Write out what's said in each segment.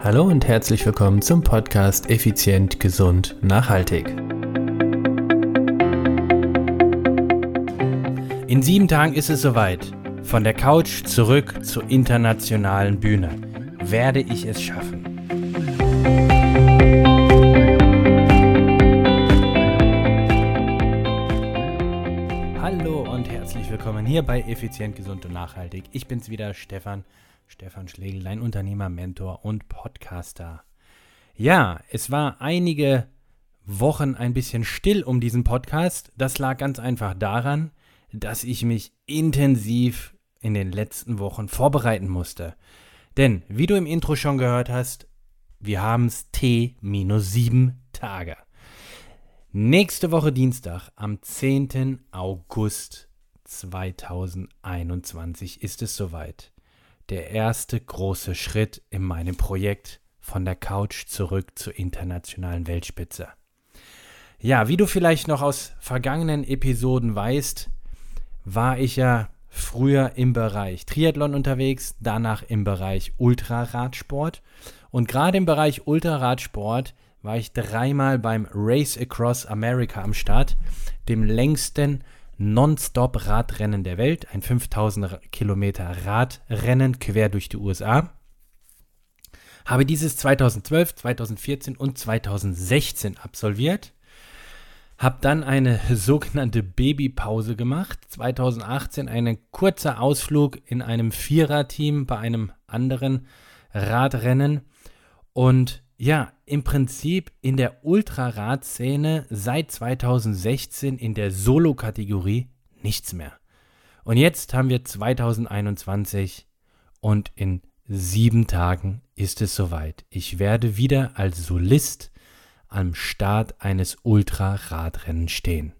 Hallo und herzlich willkommen zum Podcast Effizient, Gesund, Nachhaltig. In sieben Tagen ist es soweit. Von der Couch zurück zur internationalen Bühne. Werde ich es schaffen? Hallo und herzlich willkommen hier bei Effizient, Gesund und Nachhaltig. Ich bin's wieder, Stefan. Stefan Schlegel, dein Unternehmer, Mentor und Podcaster. Ja, es war einige Wochen ein bisschen still um diesen Podcast. Das lag ganz einfach daran, dass ich mich intensiv in den letzten Wochen vorbereiten musste. Denn, wie du im Intro schon gehört hast, wir haben es T minus sieben Tage. Nächste Woche Dienstag, am 10. August 2021 ist es soweit der erste große Schritt in meinem Projekt von der Couch zurück zur internationalen Weltspitze. Ja, wie du vielleicht noch aus vergangenen Episoden weißt, war ich ja früher im Bereich Triathlon unterwegs, danach im Bereich Ultraradsport und gerade im Bereich Ultraradsport war ich dreimal beim Race Across America am Start, dem längsten Non-Stop-Radrennen der Welt, ein 5000 Kilometer Radrennen quer durch die USA. Habe dieses 2012, 2014 und 2016 absolviert. Habe dann eine sogenannte Babypause gemacht. 2018 ein kurzer Ausflug in einem Viererteam bei einem anderen Radrennen. Und ja, im Prinzip in der Ultraradszene seit 2016 in der Solo-Kategorie nichts mehr. Und jetzt haben wir 2021 und in sieben Tagen ist es soweit. Ich werde wieder als Solist am Start eines Ultraradrennen stehen.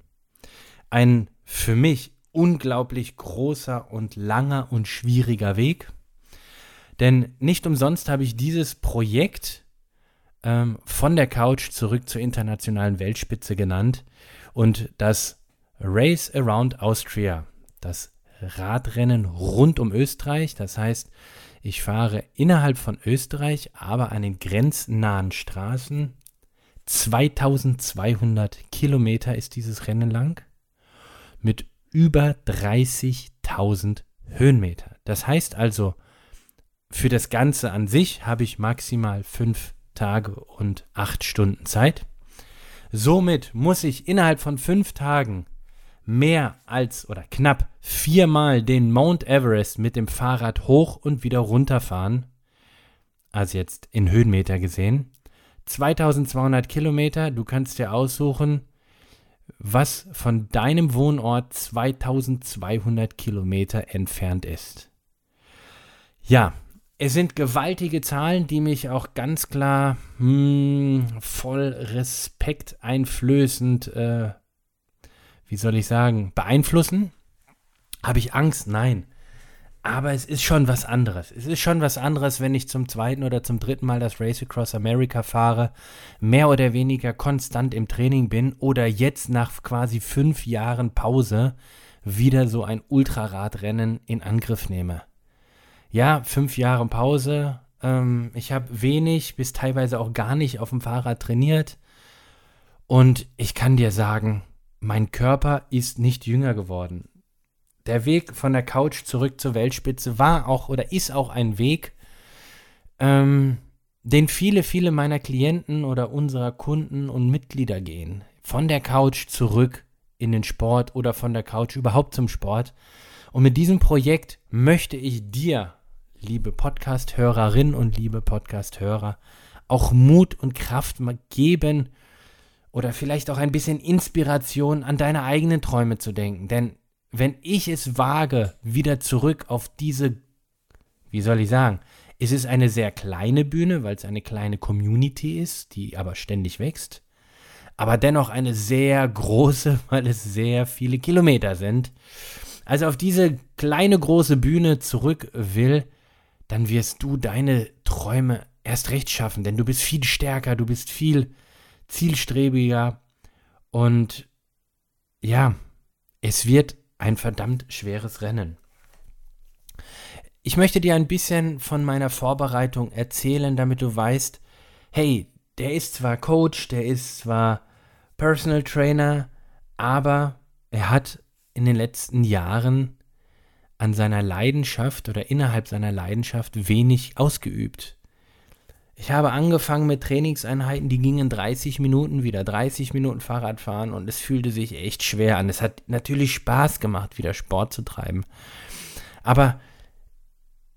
Ein für mich unglaublich großer und langer und schwieriger Weg. Denn nicht umsonst habe ich dieses Projekt ähm, von der Couch zurück zur internationalen Weltspitze genannt. Und das Race Around Austria, das Radrennen rund um Österreich, das heißt, ich fahre innerhalb von Österreich, aber an den grenznahen Straßen. 2200 Kilometer ist dieses Rennen lang mit über 30.000 Höhenmeter. Das heißt also, für das Ganze an sich habe ich maximal fünf Tage und acht Stunden Zeit. Somit muss ich innerhalb von fünf Tagen mehr als oder knapp viermal den Mount Everest mit dem Fahrrad hoch und wieder runterfahren. Also jetzt in Höhenmeter gesehen. 2200 Kilometer, du kannst dir aussuchen, was von deinem Wohnort 2200 Kilometer entfernt ist. Ja, es sind gewaltige Zahlen, die mich auch ganz klar hm, voll Respekt einflößend, äh, wie soll ich sagen, beeinflussen. Habe ich Angst? Nein. Aber es ist schon was anderes. Es ist schon was anderes, wenn ich zum zweiten oder zum dritten Mal das Race Across America fahre, mehr oder weniger konstant im Training bin oder jetzt nach quasi fünf Jahren Pause wieder so ein Ultraradrennen in Angriff nehme ja, fünf Jahre Pause. Ähm, ich habe wenig bis teilweise auch gar nicht auf dem Fahrrad trainiert. Und ich kann dir sagen, mein Körper ist nicht jünger geworden. Der Weg von der Couch zurück zur Weltspitze war auch oder ist auch ein Weg, ähm, den viele, viele meiner Klienten oder unserer Kunden und Mitglieder gehen. Von der Couch zurück in den Sport oder von der Couch überhaupt zum Sport. Und mit diesem Projekt möchte ich dir liebe Podcast-Hörerinnen und liebe Podcast-Hörer, auch Mut und Kraft geben oder vielleicht auch ein bisschen Inspiration an deine eigenen Träume zu denken. Denn wenn ich es wage, wieder zurück auf diese, wie soll ich sagen, es ist eine sehr kleine Bühne, weil es eine kleine Community ist, die aber ständig wächst, aber dennoch eine sehr große, weil es sehr viele Kilometer sind. Also auf diese kleine große Bühne zurück will, dann wirst du deine Träume erst recht schaffen, denn du bist viel stärker, du bist viel zielstrebiger und ja, es wird ein verdammt schweres Rennen. ich möchte dir ein bisschen von meiner Vorbereitung erzählen, damit du weißt, hey, der ist zwar Coach, der ist zwar Personal Trainer, aber er hat in den letzten Jahren an seiner Leidenschaft oder innerhalb seiner Leidenschaft wenig ausgeübt. Ich habe angefangen mit Trainingseinheiten, die gingen 30 Minuten wieder, 30 Minuten Fahrradfahren und es fühlte sich echt schwer an. Es hat natürlich Spaß gemacht, wieder Sport zu treiben. Aber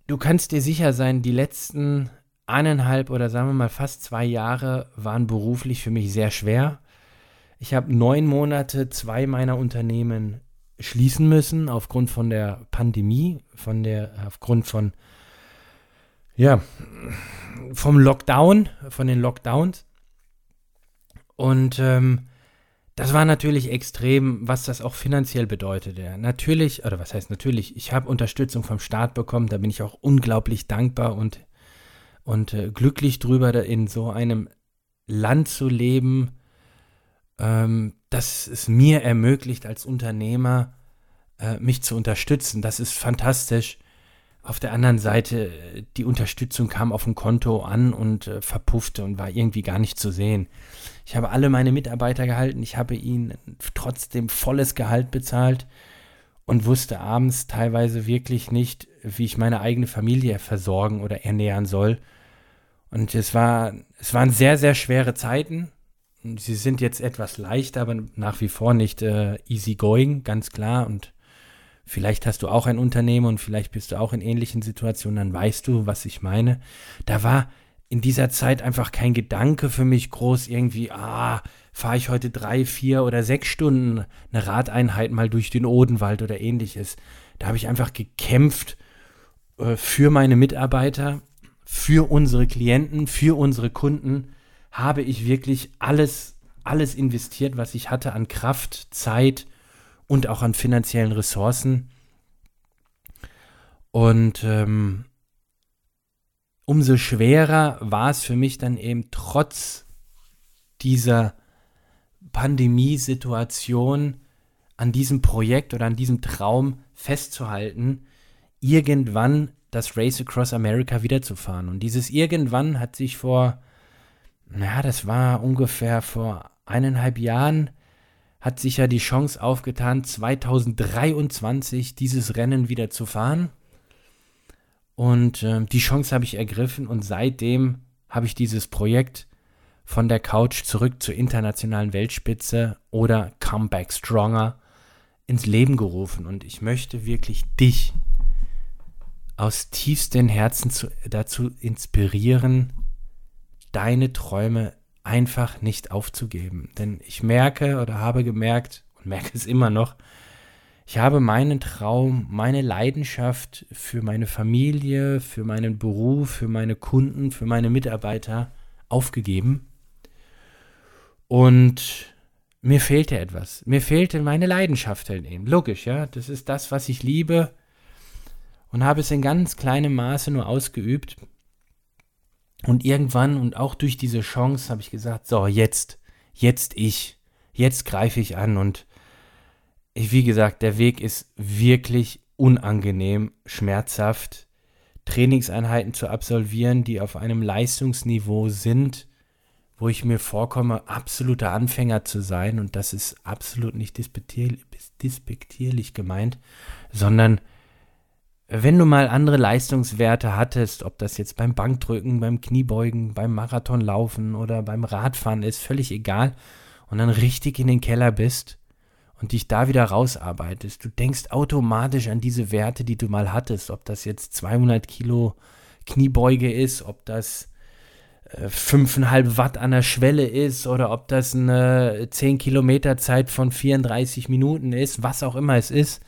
du kannst dir sicher sein, die letzten eineinhalb oder sagen wir mal fast zwei Jahre waren beruflich für mich sehr schwer. Ich habe neun Monate zwei meiner Unternehmen schließen müssen aufgrund von der Pandemie, von der, aufgrund von, ja, vom Lockdown, von den Lockdowns. Und ähm, das war natürlich extrem, was das auch finanziell bedeutete. Natürlich, oder was heißt natürlich, ich habe Unterstützung vom Staat bekommen, da bin ich auch unglaublich dankbar und, und äh, glücklich drüber, in so einem Land zu leben, ähm, das es mir ermöglicht, als Unternehmer äh, mich zu unterstützen. Das ist fantastisch. Auf der anderen Seite, die Unterstützung kam auf dem Konto an und äh, verpuffte und war irgendwie gar nicht zu sehen. Ich habe alle meine Mitarbeiter gehalten, ich habe ihnen trotzdem volles Gehalt bezahlt und wusste abends teilweise wirklich nicht, wie ich meine eigene Familie versorgen oder ernähren soll. Und es war, es waren sehr, sehr schwere Zeiten. Sie sind jetzt etwas leichter, aber nach wie vor nicht äh, easy going, ganz klar. Und vielleicht hast du auch ein Unternehmen und vielleicht bist du auch in ähnlichen Situationen, dann weißt du, was ich meine. Da war in dieser Zeit einfach kein Gedanke für mich groß, irgendwie, ah, fahre ich heute drei, vier oder sechs Stunden eine Radeinheit mal durch den Odenwald oder ähnliches. Da habe ich einfach gekämpft äh, für meine Mitarbeiter, für unsere Klienten, für unsere Kunden habe ich wirklich alles, alles investiert, was ich hatte an Kraft, Zeit und auch an finanziellen Ressourcen. Und ähm, umso schwerer war es für mich dann eben trotz dieser Pandemiesituation an diesem Projekt oder an diesem Traum festzuhalten, irgendwann das Race Across America wiederzufahren. Und dieses irgendwann hat sich vor ja, das war ungefähr vor eineinhalb Jahren, hat sich ja die Chance aufgetan, 2023 dieses Rennen wieder zu fahren. Und äh, die Chance habe ich ergriffen und seitdem habe ich dieses Projekt von der Couch zurück zur internationalen Weltspitze oder Comeback Stronger ins Leben gerufen. Und ich möchte wirklich dich aus tiefstem Herzen zu, dazu inspirieren, deine Träume einfach nicht aufzugeben. Denn ich merke oder habe gemerkt und merke es immer noch, ich habe meinen Traum, meine Leidenschaft für meine Familie, für meinen Beruf, für meine Kunden, für meine Mitarbeiter aufgegeben. Und mir fehlte etwas. Mir fehlte meine Leidenschaft halt eben. Logisch, ja. Das ist das, was ich liebe. Und habe es in ganz kleinem Maße nur ausgeübt. Und irgendwann und auch durch diese Chance habe ich gesagt, so, jetzt, jetzt ich, jetzt greife ich an und ich, wie gesagt, der Weg ist wirklich unangenehm, schmerzhaft. Trainingseinheiten zu absolvieren, die auf einem Leistungsniveau sind, wo ich mir vorkomme, absoluter Anfänger zu sein. Und das ist absolut nicht despektierlich gemeint, sondern wenn du mal andere Leistungswerte hattest, ob das jetzt beim Bankdrücken, beim Kniebeugen, beim Marathonlaufen oder beim Radfahren ist, völlig egal, und dann richtig in den Keller bist und dich da wieder rausarbeitest, du denkst automatisch an diese Werte, die du mal hattest, ob das jetzt 200 Kilo Kniebeuge ist, ob das 5,5 äh, Watt an der Schwelle ist oder ob das eine 10 Kilometer Zeit von 34 Minuten ist, was auch immer es ist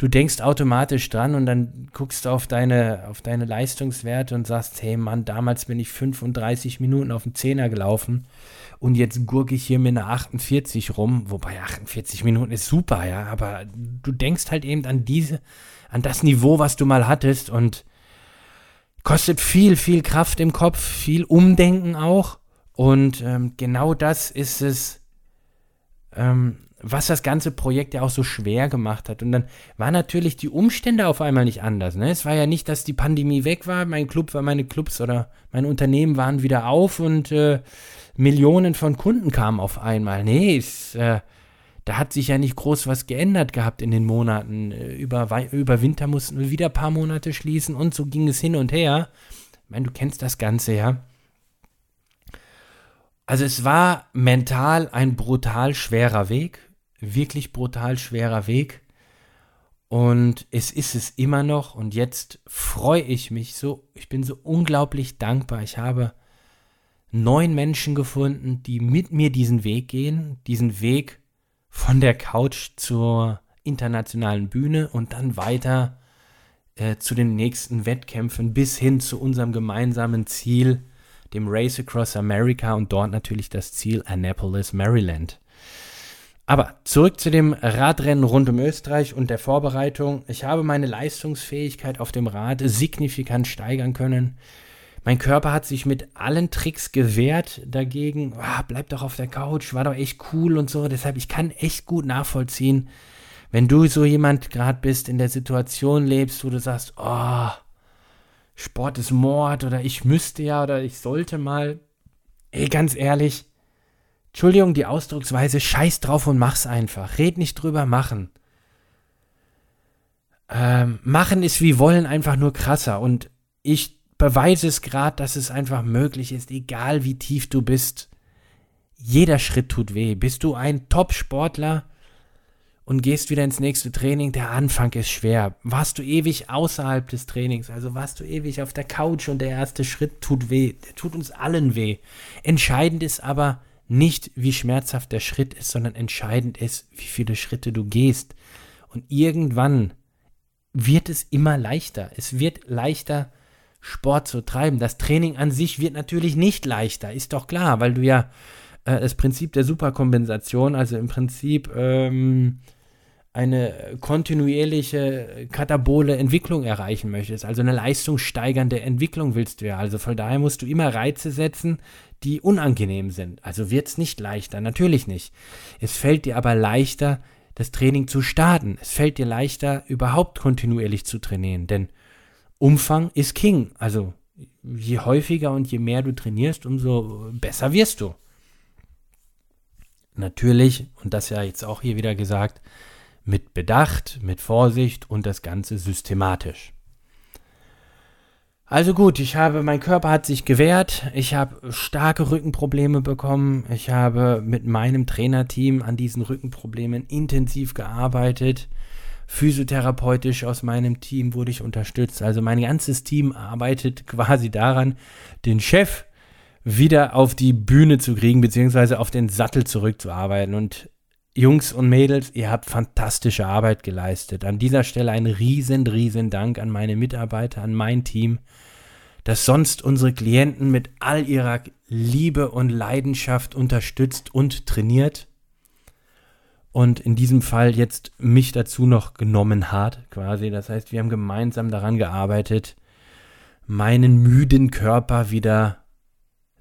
du denkst automatisch dran und dann guckst du auf deine, auf deine Leistungswerte und sagst, hey Mann, damals bin ich 35 Minuten auf dem Zehner gelaufen und jetzt gurke ich hier mit einer 48 rum, wobei 48 Minuten ist super, ja, aber du denkst halt eben an diese, an das Niveau, was du mal hattest und kostet viel, viel Kraft im Kopf, viel Umdenken auch. Und ähm, genau das ist es, ähm, was das ganze Projekt ja auch so schwer gemacht hat. Und dann waren natürlich die Umstände auf einmal nicht anders. Ne? Es war ja nicht, dass die Pandemie weg war, mein Club war, meine Clubs oder meine Unternehmen waren wieder auf und äh, Millionen von Kunden kamen auf einmal. Nee, es, äh, da hat sich ja nicht groß was geändert gehabt in den Monaten. Äh, über, über Winter mussten wir wieder ein paar Monate schließen und so ging es hin und her. Ich meine, du kennst das Ganze, ja. Also es war mental ein brutal schwerer Weg, wirklich brutal schwerer Weg. Und es ist es immer noch. Und jetzt freue ich mich so, ich bin so unglaublich dankbar. Ich habe neun Menschen gefunden, die mit mir diesen Weg gehen, diesen Weg von der Couch zur internationalen Bühne und dann weiter äh, zu den nächsten Wettkämpfen bis hin zu unserem gemeinsamen Ziel, dem Race Across America und dort natürlich das Ziel Annapolis, Maryland. Aber zurück zu dem Radrennen rund um Österreich und der Vorbereitung. Ich habe meine Leistungsfähigkeit auf dem Rad signifikant steigern können. Mein Körper hat sich mit allen Tricks gewehrt dagegen. Oh, bleib doch auf der Couch, war doch echt cool und so. Deshalb, ich kann echt gut nachvollziehen, wenn du so jemand gerade bist, in der Situation lebst, wo du sagst, oh, Sport ist Mord oder ich müsste ja oder ich sollte mal. Ey, ganz ehrlich, Entschuldigung, die Ausdrucksweise, scheiß drauf und mach's einfach. Red nicht drüber, machen. Ähm, machen ist wie wollen einfach nur krasser und ich beweise es gerade, dass es einfach möglich ist, egal wie tief du bist. Jeder Schritt tut weh. Bist du ein Top-Sportler und gehst wieder ins nächste Training, der Anfang ist schwer. Warst du ewig außerhalb des Trainings, also warst du ewig auf der Couch und der erste Schritt tut weh. Der tut uns allen weh. Entscheidend ist aber nicht, wie schmerzhaft der Schritt ist, sondern entscheidend ist, wie viele Schritte du gehst. Und irgendwann wird es immer leichter. Es wird leichter, Sport zu treiben. Das Training an sich wird natürlich nicht leichter, ist doch klar, weil du ja äh, das Prinzip der Superkompensation, also im Prinzip ähm, eine kontinuierliche katabole Entwicklung erreichen möchtest, also eine leistungssteigernde Entwicklung willst du ja. Also von daher musst du immer Reize setzen, die unangenehm sind. Also wird es nicht leichter, natürlich nicht. Es fällt dir aber leichter, das Training zu starten. Es fällt dir leichter, überhaupt kontinuierlich zu trainieren, denn Umfang ist King. Also je häufiger und je mehr du trainierst, umso besser wirst du. Natürlich, und das ja jetzt auch hier wieder gesagt, mit Bedacht, mit Vorsicht und das Ganze systematisch. Also gut, ich habe, mein Körper hat sich gewehrt, ich habe starke Rückenprobleme bekommen, ich habe mit meinem Trainerteam an diesen Rückenproblemen intensiv gearbeitet physiotherapeutisch aus meinem Team wurde ich unterstützt. Also mein ganzes Team arbeitet quasi daran, den Chef wieder auf die Bühne zu kriegen, beziehungsweise auf den Sattel zurückzuarbeiten. Und Jungs und Mädels, ihr habt fantastische Arbeit geleistet. An dieser Stelle ein riesen, riesen Dank an meine Mitarbeiter, an mein Team, das sonst unsere Klienten mit all ihrer Liebe und Leidenschaft unterstützt und trainiert und in diesem Fall jetzt mich dazu noch genommen hat, quasi. Das heißt, wir haben gemeinsam daran gearbeitet, meinen müden Körper wieder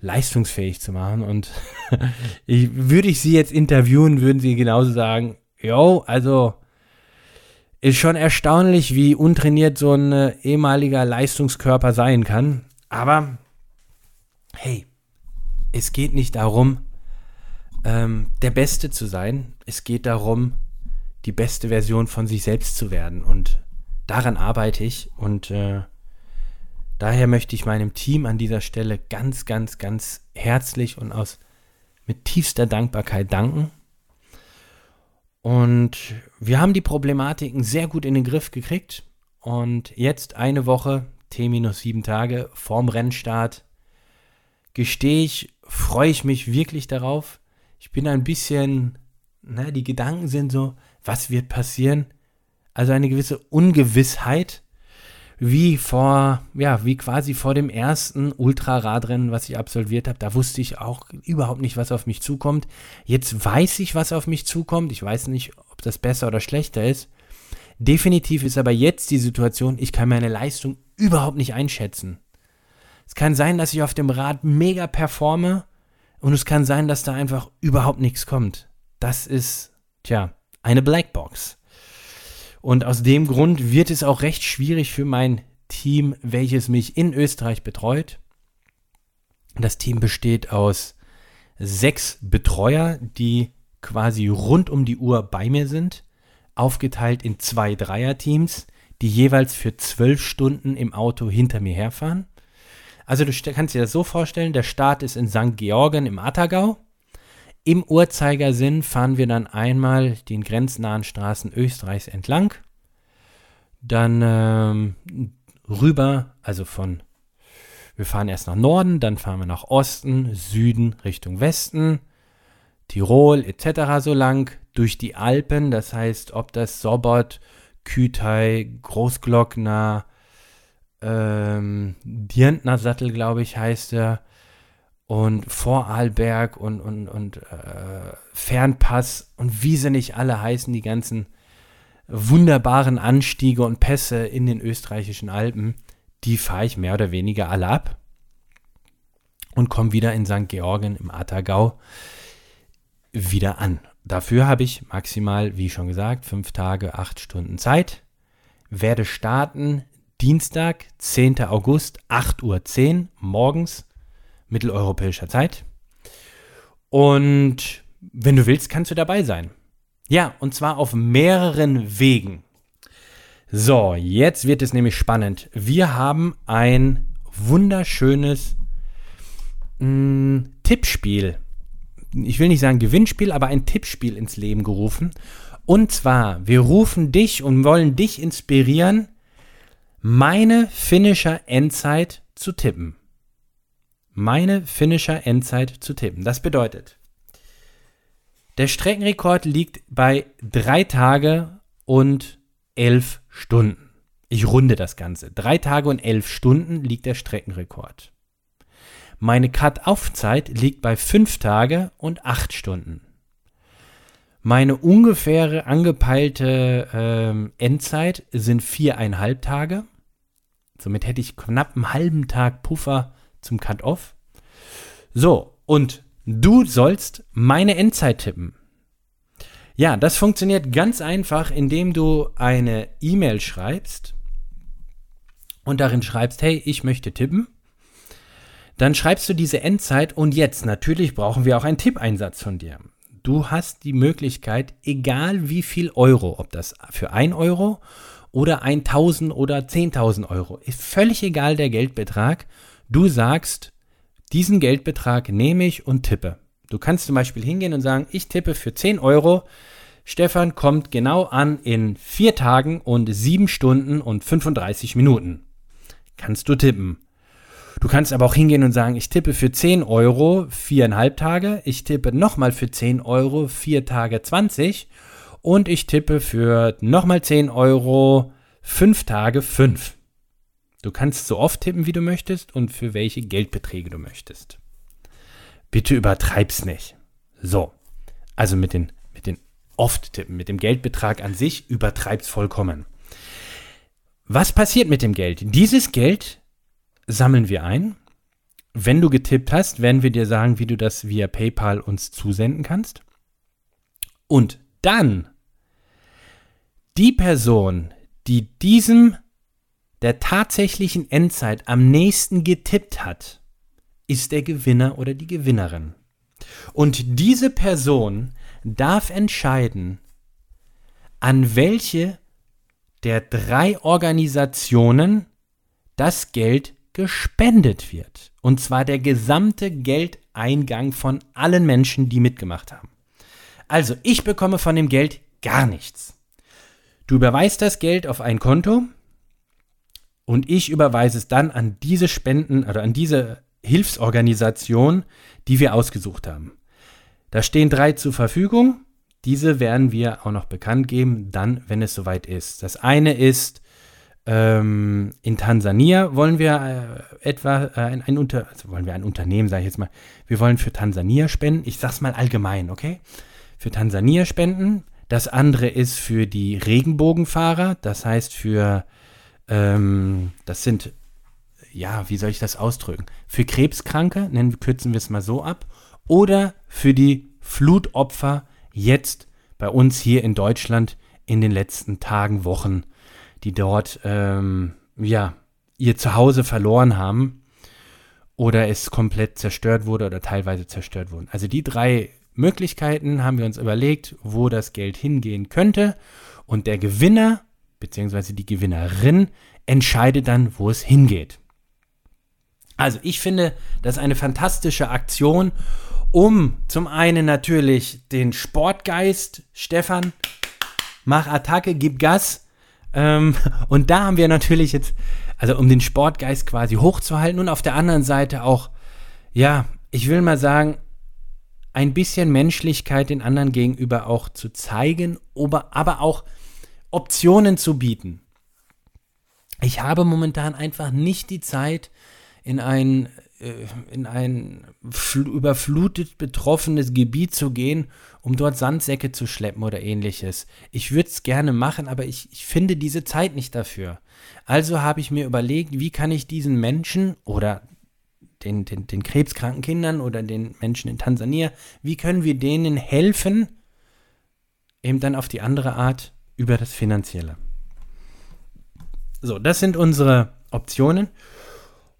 leistungsfähig zu machen. Und ich, würde ich sie jetzt interviewen, würden sie genauso sagen, yo, also ist schon erstaunlich, wie untrainiert so ein äh, ehemaliger Leistungskörper sein kann. Aber hey, es geht nicht darum, ähm, der Beste zu sein. Es geht darum, die beste Version von sich selbst zu werden. Und daran arbeite ich. Und äh, daher möchte ich meinem Team an dieser Stelle ganz, ganz, ganz herzlich und aus mit tiefster Dankbarkeit danken. Und wir haben die Problematiken sehr gut in den Griff gekriegt. Und jetzt eine Woche, T-7 Tage vorm Rennstart, gestehe ich, freue ich mich wirklich darauf ich bin ein bisschen, ne, die Gedanken sind so, was wird passieren? Also eine gewisse Ungewissheit, wie vor, ja, wie quasi vor dem ersten Ultraradrennen, was ich absolviert habe. Da wusste ich auch überhaupt nicht, was auf mich zukommt. Jetzt weiß ich, was auf mich zukommt. Ich weiß nicht, ob das besser oder schlechter ist. Definitiv ist aber jetzt die Situation, ich kann meine Leistung überhaupt nicht einschätzen. Es kann sein, dass ich auf dem Rad mega performe und es kann sein, dass da einfach überhaupt nichts kommt. Das ist tja, eine Blackbox. Und aus dem Grund wird es auch recht schwierig für mein Team, welches mich in Österreich betreut. Das Team besteht aus sechs Betreuer, die quasi rund um die Uhr bei mir sind, aufgeteilt in zwei Dreierteams, die jeweils für zwölf Stunden im Auto hinter mir herfahren. Also du kannst dir das so vorstellen, der Start ist in St. Georgen im Attergau. Im Uhrzeigersinn fahren wir dann einmal den grenznahen Straßen Österreichs entlang, dann ähm, rüber, also von, wir fahren erst nach Norden, dann fahren wir nach Osten, Süden, Richtung Westen, Tirol etc. so lang, durch die Alpen, das heißt, ob das Sobot, Kütei, Großglockner, ähm, Dirntner Sattel, glaube ich, heißt er, und Vorarlberg und, und, und äh, Fernpass und wie sie nicht alle heißen, die ganzen wunderbaren Anstiege und Pässe in den österreichischen Alpen, die fahre ich mehr oder weniger alle ab und komme wieder in St. Georgen im Attergau wieder an. Dafür habe ich maximal, wie schon gesagt, fünf Tage, acht Stunden Zeit. Werde starten Dienstag, 10. August, 8.10 Uhr morgens mitteleuropäischer Zeit. Und wenn du willst, kannst du dabei sein. Ja, und zwar auf mehreren Wegen. So, jetzt wird es nämlich spannend. Wir haben ein wunderschönes mh, mm, Tippspiel. Ich will nicht sagen Gewinnspiel, aber ein Tippspiel ins Leben gerufen. Und zwar, wir rufen dich und wollen dich inspirieren, meine finnischer Endzeit zu tippen meine Finisher Endzeit zu tippen. Das bedeutet, der Streckenrekord liegt bei drei Tage und elf Stunden. Ich runde das Ganze. Drei Tage und elf Stunden liegt der Streckenrekord. Meine Cut-Off-Zeit liegt bei fünf Tage und acht Stunden. Meine ungefähre angepeilte ähm, Endzeit sind viereinhalb Tage. Somit hätte ich knapp einen halben Tag Puffer zum Cut-Off. So, und du sollst meine Endzeit tippen. Ja, das funktioniert ganz einfach, indem du eine E-Mail schreibst und darin schreibst, hey, ich möchte tippen. Dann schreibst du diese Endzeit und jetzt natürlich brauchen wir auch einen Tippeinsatz von dir. Du hast die Möglichkeit, egal wie viel Euro, ob das für 1 Euro oder 1000 oder 10.000 Euro, ist völlig egal der Geldbetrag, Du sagst, diesen Geldbetrag nehme ich und tippe. Du kannst zum Beispiel hingehen und sagen, ich tippe für 10 Euro. Stefan kommt genau an in 4 Tagen und 7 Stunden und 35 Minuten. Kannst du tippen. Du kannst aber auch hingehen und sagen, ich tippe für 10 Euro 4,5 Tage, ich tippe nochmal für 10 Euro 4 Tage 20 und ich tippe für nochmal 10 Euro 5 Tage 5. Du kannst so oft tippen, wie du möchtest und für welche Geldbeträge du möchtest. Bitte übertreib's nicht. So. Also mit den, mit den oft tippen, mit dem Geldbetrag an sich übertreib's vollkommen. Was passiert mit dem Geld? Dieses Geld sammeln wir ein. Wenn du getippt hast, werden wir dir sagen, wie du das via PayPal uns zusenden kannst. Und dann die Person, die diesem der tatsächlichen Endzeit am nächsten getippt hat, ist der Gewinner oder die Gewinnerin. Und diese Person darf entscheiden, an welche der drei Organisationen das Geld gespendet wird. Und zwar der gesamte Geldeingang von allen Menschen, die mitgemacht haben. Also, ich bekomme von dem Geld gar nichts. Du überweist das Geld auf ein Konto, und ich überweise es dann an diese Spenden oder an diese Hilfsorganisation, die wir ausgesucht haben. Da stehen drei zur Verfügung. Diese werden wir auch noch bekannt geben, dann, wenn es soweit ist. Das eine ist, ähm, in Tansania wollen wir äh, etwa äh, ein, ein, Unter also wollen wir ein Unternehmen, sage ich jetzt mal, wir wollen für Tansania spenden. Ich sag's mal allgemein, okay? Für Tansania spenden. Das andere ist für die Regenbogenfahrer, das heißt für ähm, das sind, ja, wie soll ich das ausdrücken? Für Krebskranke, nennen, kürzen wir es mal so ab, oder für die Flutopfer jetzt bei uns hier in Deutschland in den letzten Tagen, Wochen, die dort ähm, ja ihr Zuhause verloren haben oder es komplett zerstört wurde oder teilweise zerstört wurden. Also die drei Möglichkeiten haben wir uns überlegt, wo das Geld hingehen könnte und der Gewinner bzw. die Gewinnerin entscheidet dann, wo es hingeht. Also ich finde, das ist eine fantastische Aktion, um zum einen natürlich den Sportgeist, Stefan, mach Attacke, gib Gas. Ähm, und da haben wir natürlich jetzt, also um den Sportgeist quasi hochzuhalten und auf der anderen Seite auch, ja, ich will mal sagen, ein bisschen Menschlichkeit den anderen gegenüber auch zu zeigen, aber auch Optionen zu bieten. Ich habe momentan einfach nicht die Zeit, in ein, äh, in ein überflutet betroffenes Gebiet zu gehen, um dort Sandsäcke zu schleppen oder ähnliches. Ich würde es gerne machen, aber ich, ich finde diese Zeit nicht dafür. Also habe ich mir überlegt, wie kann ich diesen Menschen oder den, den, den krebskranken Kindern oder den Menschen in Tansania, wie können wir denen helfen, eben dann auf die andere Art über das Finanzielle. So, das sind unsere Optionen.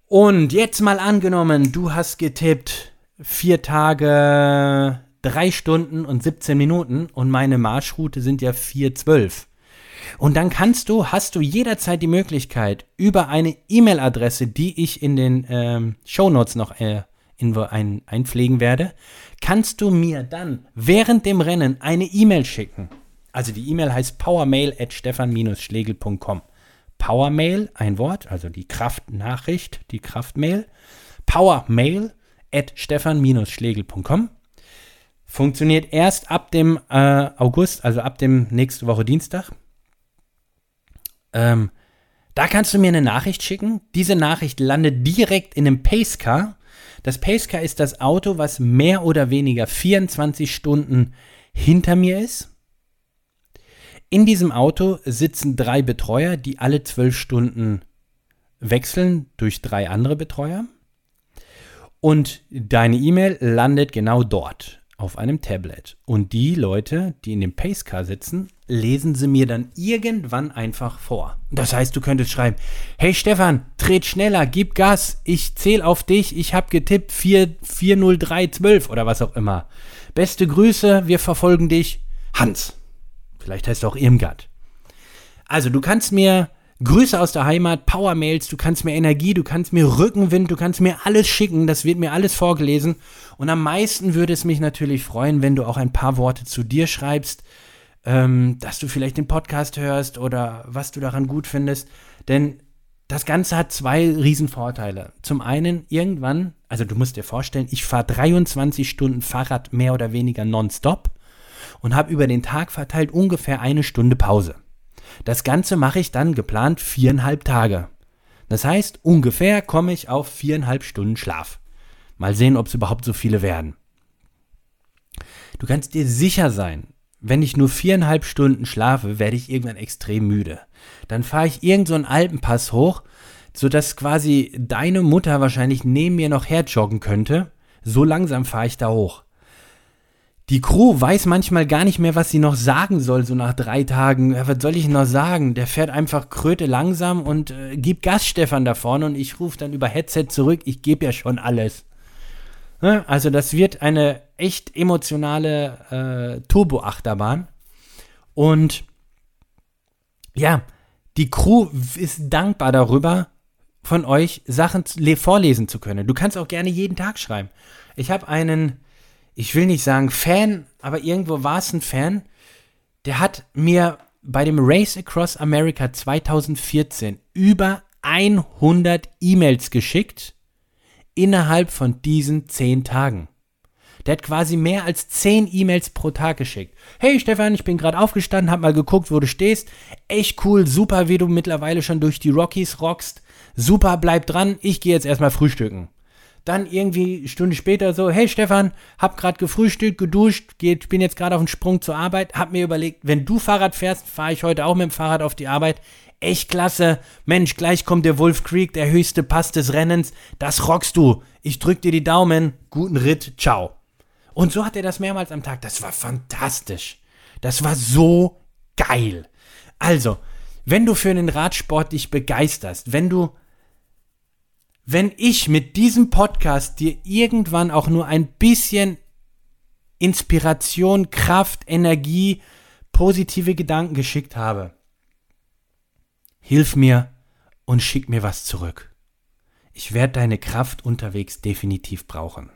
Und jetzt mal angenommen, du hast getippt vier Tage, drei Stunden und 17 Minuten und meine Marschroute sind ja 4,12. Und dann kannst du, hast du jederzeit die Möglichkeit, über eine E-Mail-Adresse, die ich in den ähm, Show Notes noch äh, in, ein, einpflegen werde, kannst du mir dann während dem Rennen eine E-Mail schicken. Also die E-Mail heißt powermail at stefan-schlegel.com. Powermail, ein Wort, also die Kraftnachricht, die Kraftmail. Powermail at stefan-schlegel.com. Funktioniert erst ab dem äh, August, also ab dem nächste Woche Dienstag. Ähm, da kannst du mir eine Nachricht schicken. Diese Nachricht landet direkt in einem Pacecar. Das Pacecar ist das Auto, was mehr oder weniger 24 Stunden hinter mir ist. In diesem Auto sitzen drei Betreuer, die alle zwölf Stunden wechseln durch drei andere Betreuer. Und deine E-Mail landet genau dort auf einem Tablet. Und die Leute, die in dem Pacecar sitzen, lesen sie mir dann irgendwann einfach vor. Das heißt, du könntest schreiben, hey Stefan, tret schneller, gib Gas, ich zähle auf dich, ich habe getippt 4, 40312 oder was auch immer. Beste Grüße, wir verfolgen dich, Hans. Vielleicht heißt er auch Irmgard. Also, du kannst mir Grüße aus der Heimat, Powermails, du kannst mir Energie, du kannst mir Rückenwind, du kannst mir alles schicken, das wird mir alles vorgelesen. Und am meisten würde es mich natürlich freuen, wenn du auch ein paar Worte zu dir schreibst, ähm, dass du vielleicht den Podcast hörst oder was du daran gut findest. Denn das Ganze hat zwei Riesenvorteile. Zum einen, irgendwann, also du musst dir vorstellen, ich fahre 23 Stunden Fahrrad mehr oder weniger nonstop und habe über den Tag verteilt ungefähr eine Stunde Pause. Das Ganze mache ich dann geplant viereinhalb Tage. Das heißt, ungefähr komme ich auf viereinhalb Stunden Schlaf. Mal sehen, ob es überhaupt so viele werden. Du kannst dir sicher sein, wenn ich nur viereinhalb Stunden schlafe, werde ich irgendwann extrem müde. Dann fahre ich irgendeinen so Alpenpass hoch, sodass quasi deine Mutter wahrscheinlich neben mir noch herjoggen könnte. So langsam fahre ich da hoch. Die Crew weiß manchmal gar nicht mehr, was sie noch sagen soll, so nach drei Tagen. Ja, was soll ich noch sagen? Der fährt einfach Kröte langsam und äh, gibt Gas, Stefan, da vorne. Und ich rufe dann über Headset zurück, ich gebe ja schon alles. Ja, also das wird eine echt emotionale äh, Turbo-Achterbahn. Und ja, die Crew ist dankbar darüber, von euch Sachen vorlesen zu können. Du kannst auch gerne jeden Tag schreiben. Ich habe einen ich will nicht sagen Fan, aber irgendwo war es ein Fan, der hat mir bei dem Race Across America 2014 über 100 E-Mails geschickt innerhalb von diesen 10 Tagen. Der hat quasi mehr als 10 E-Mails pro Tag geschickt. Hey Stefan, ich bin gerade aufgestanden, hab mal geguckt, wo du stehst. Echt cool, super, wie du mittlerweile schon durch die Rockies rockst. Super, bleib dran, ich gehe jetzt erstmal frühstücken. Dann irgendwie eine Stunde später so, hey Stefan, hab gerade gefrühstückt, geduscht, geht, bin jetzt gerade auf dem Sprung zur Arbeit, hab mir überlegt, wenn du Fahrrad fährst, fahre ich heute auch mit dem Fahrrad auf die Arbeit. Echt klasse. Mensch, gleich kommt der Wolf Creek, der höchste Pass des Rennens. Das rockst du. Ich drück dir die Daumen. Guten Ritt. Ciao. Und so hat er das mehrmals am Tag. Das war fantastisch. Das war so geil. Also, wenn du für den Radsport dich begeisterst, wenn du, wenn ich mit diesem Podcast dir irgendwann auch nur ein bisschen Inspiration, Kraft, Energie, positive Gedanken geschickt habe, hilf mir und schick mir was zurück. Ich werde deine Kraft unterwegs definitiv brauchen.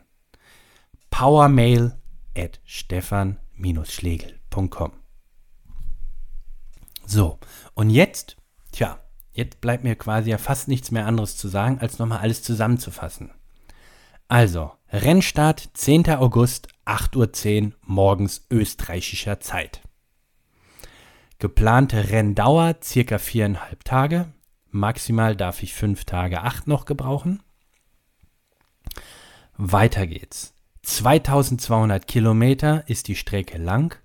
Powermail at stefan-schlegel.com So, und jetzt, tja, jetzt bleibt mir quasi ja fast nichts mehr anderes zu sagen, als nochmal alles zusammenzufassen. Also, Rennstart 10. August, 8.10 Uhr morgens österreichischer Zeit. Geplante Renndauer circa viereinhalb Tage. Maximal darf ich fünf Tage acht noch gebrauchen. Weiter geht's. 2200 Kilometer ist die Strecke lang,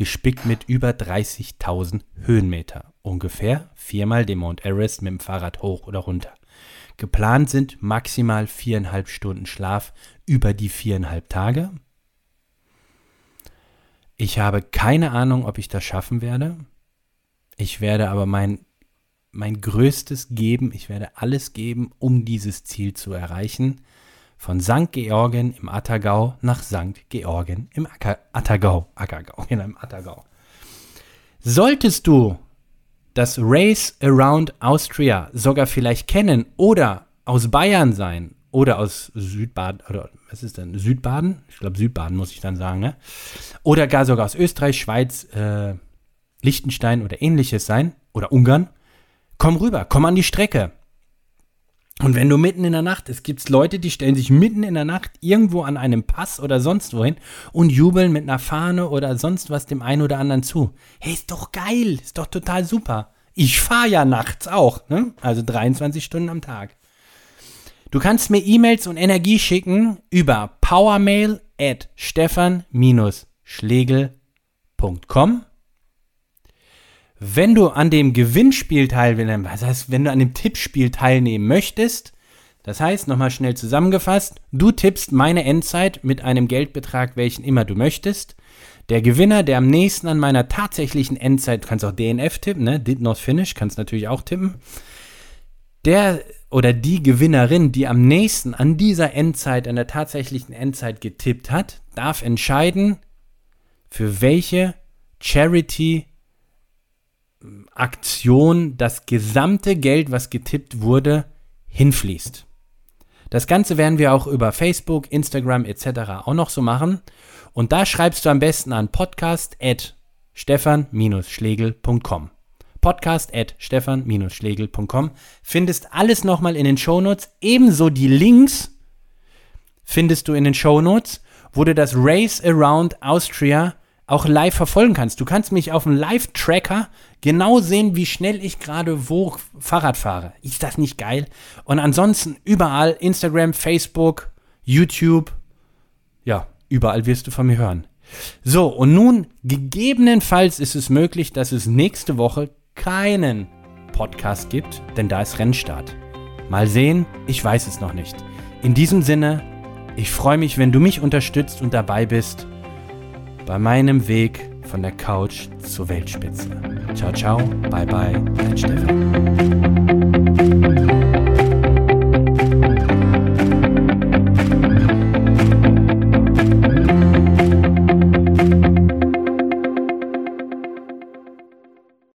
gespickt mit über 30.000 Höhenmeter. Ungefähr viermal den Mount Everest mit dem Fahrrad hoch oder runter. Geplant sind maximal viereinhalb Stunden Schlaf über die viereinhalb Tage. Ich habe keine Ahnung, ob ich das schaffen werde. Ich werde aber mein, mein Größtes geben. Ich werde alles geben, um dieses Ziel zu erreichen. Von St. Georgen im Attergau nach St. Georgen im Acker, Attergau. Ackergau, genau, im Attergau. Solltest du das Race Around Austria sogar vielleicht kennen oder aus Bayern sein oder aus Südbaden, oder was ist denn, Südbaden? Ich glaube Südbaden muss ich dann sagen, ne? Oder gar sogar aus Österreich, Schweiz, äh, Liechtenstein oder ähnliches sein, oder Ungarn, komm rüber, komm an die Strecke. Und wenn du mitten in der Nacht, es gibt Leute, die stellen sich mitten in der Nacht irgendwo an einem Pass oder sonst wohin und jubeln mit einer Fahne oder sonst was dem einen oder anderen zu. Hey, ist doch geil, ist doch total super. Ich fahre ja nachts auch, ne? Also 23 Stunden am Tag. Du kannst mir E-Mails und Energie schicken über powermail at stefan-schlegel.com. Wenn du an dem Gewinnspiel teilnehmen, was heißt, wenn du an dem Tippspiel teilnehmen möchtest, das heißt, nochmal schnell zusammengefasst, du tippst meine Endzeit mit einem Geldbetrag, welchen immer du möchtest. Der Gewinner, der am nächsten an meiner tatsächlichen Endzeit, kannst auch DNF tippen, ne? Did not finish, kannst natürlich auch tippen. Der oder die Gewinnerin, die am nächsten an dieser Endzeit, an der tatsächlichen Endzeit getippt hat, darf entscheiden, für welche Charity Aktion das gesamte Geld, was getippt wurde, hinfließt. Das Ganze werden wir auch über Facebook, Instagram etc. auch noch so machen. Und da schreibst du am besten an podcast at stefan-schlegel.com podcast at stefan-schlegel.com. Findest alles nochmal in den Shownotes. Ebenso die Links findest du in den Shownotes, wo du das Race Around Austria auch live verfolgen kannst. Du kannst mich auf dem Live-Tracker genau sehen, wie schnell ich gerade wo Fahrrad fahre. Ist das nicht geil? Und ansonsten überall Instagram, Facebook, YouTube. Ja, überall wirst du von mir hören. So, und nun, gegebenenfalls ist es möglich, dass es nächste Woche keinen Podcast gibt, denn da ist Rennstart. Mal sehen, ich weiß es noch nicht. In diesem Sinne, ich freue mich, wenn du mich unterstützt und dabei bist bei meinem Weg von der Couch zur Weltspitze. Ciao, ciao, bye, bye, dein Stefan.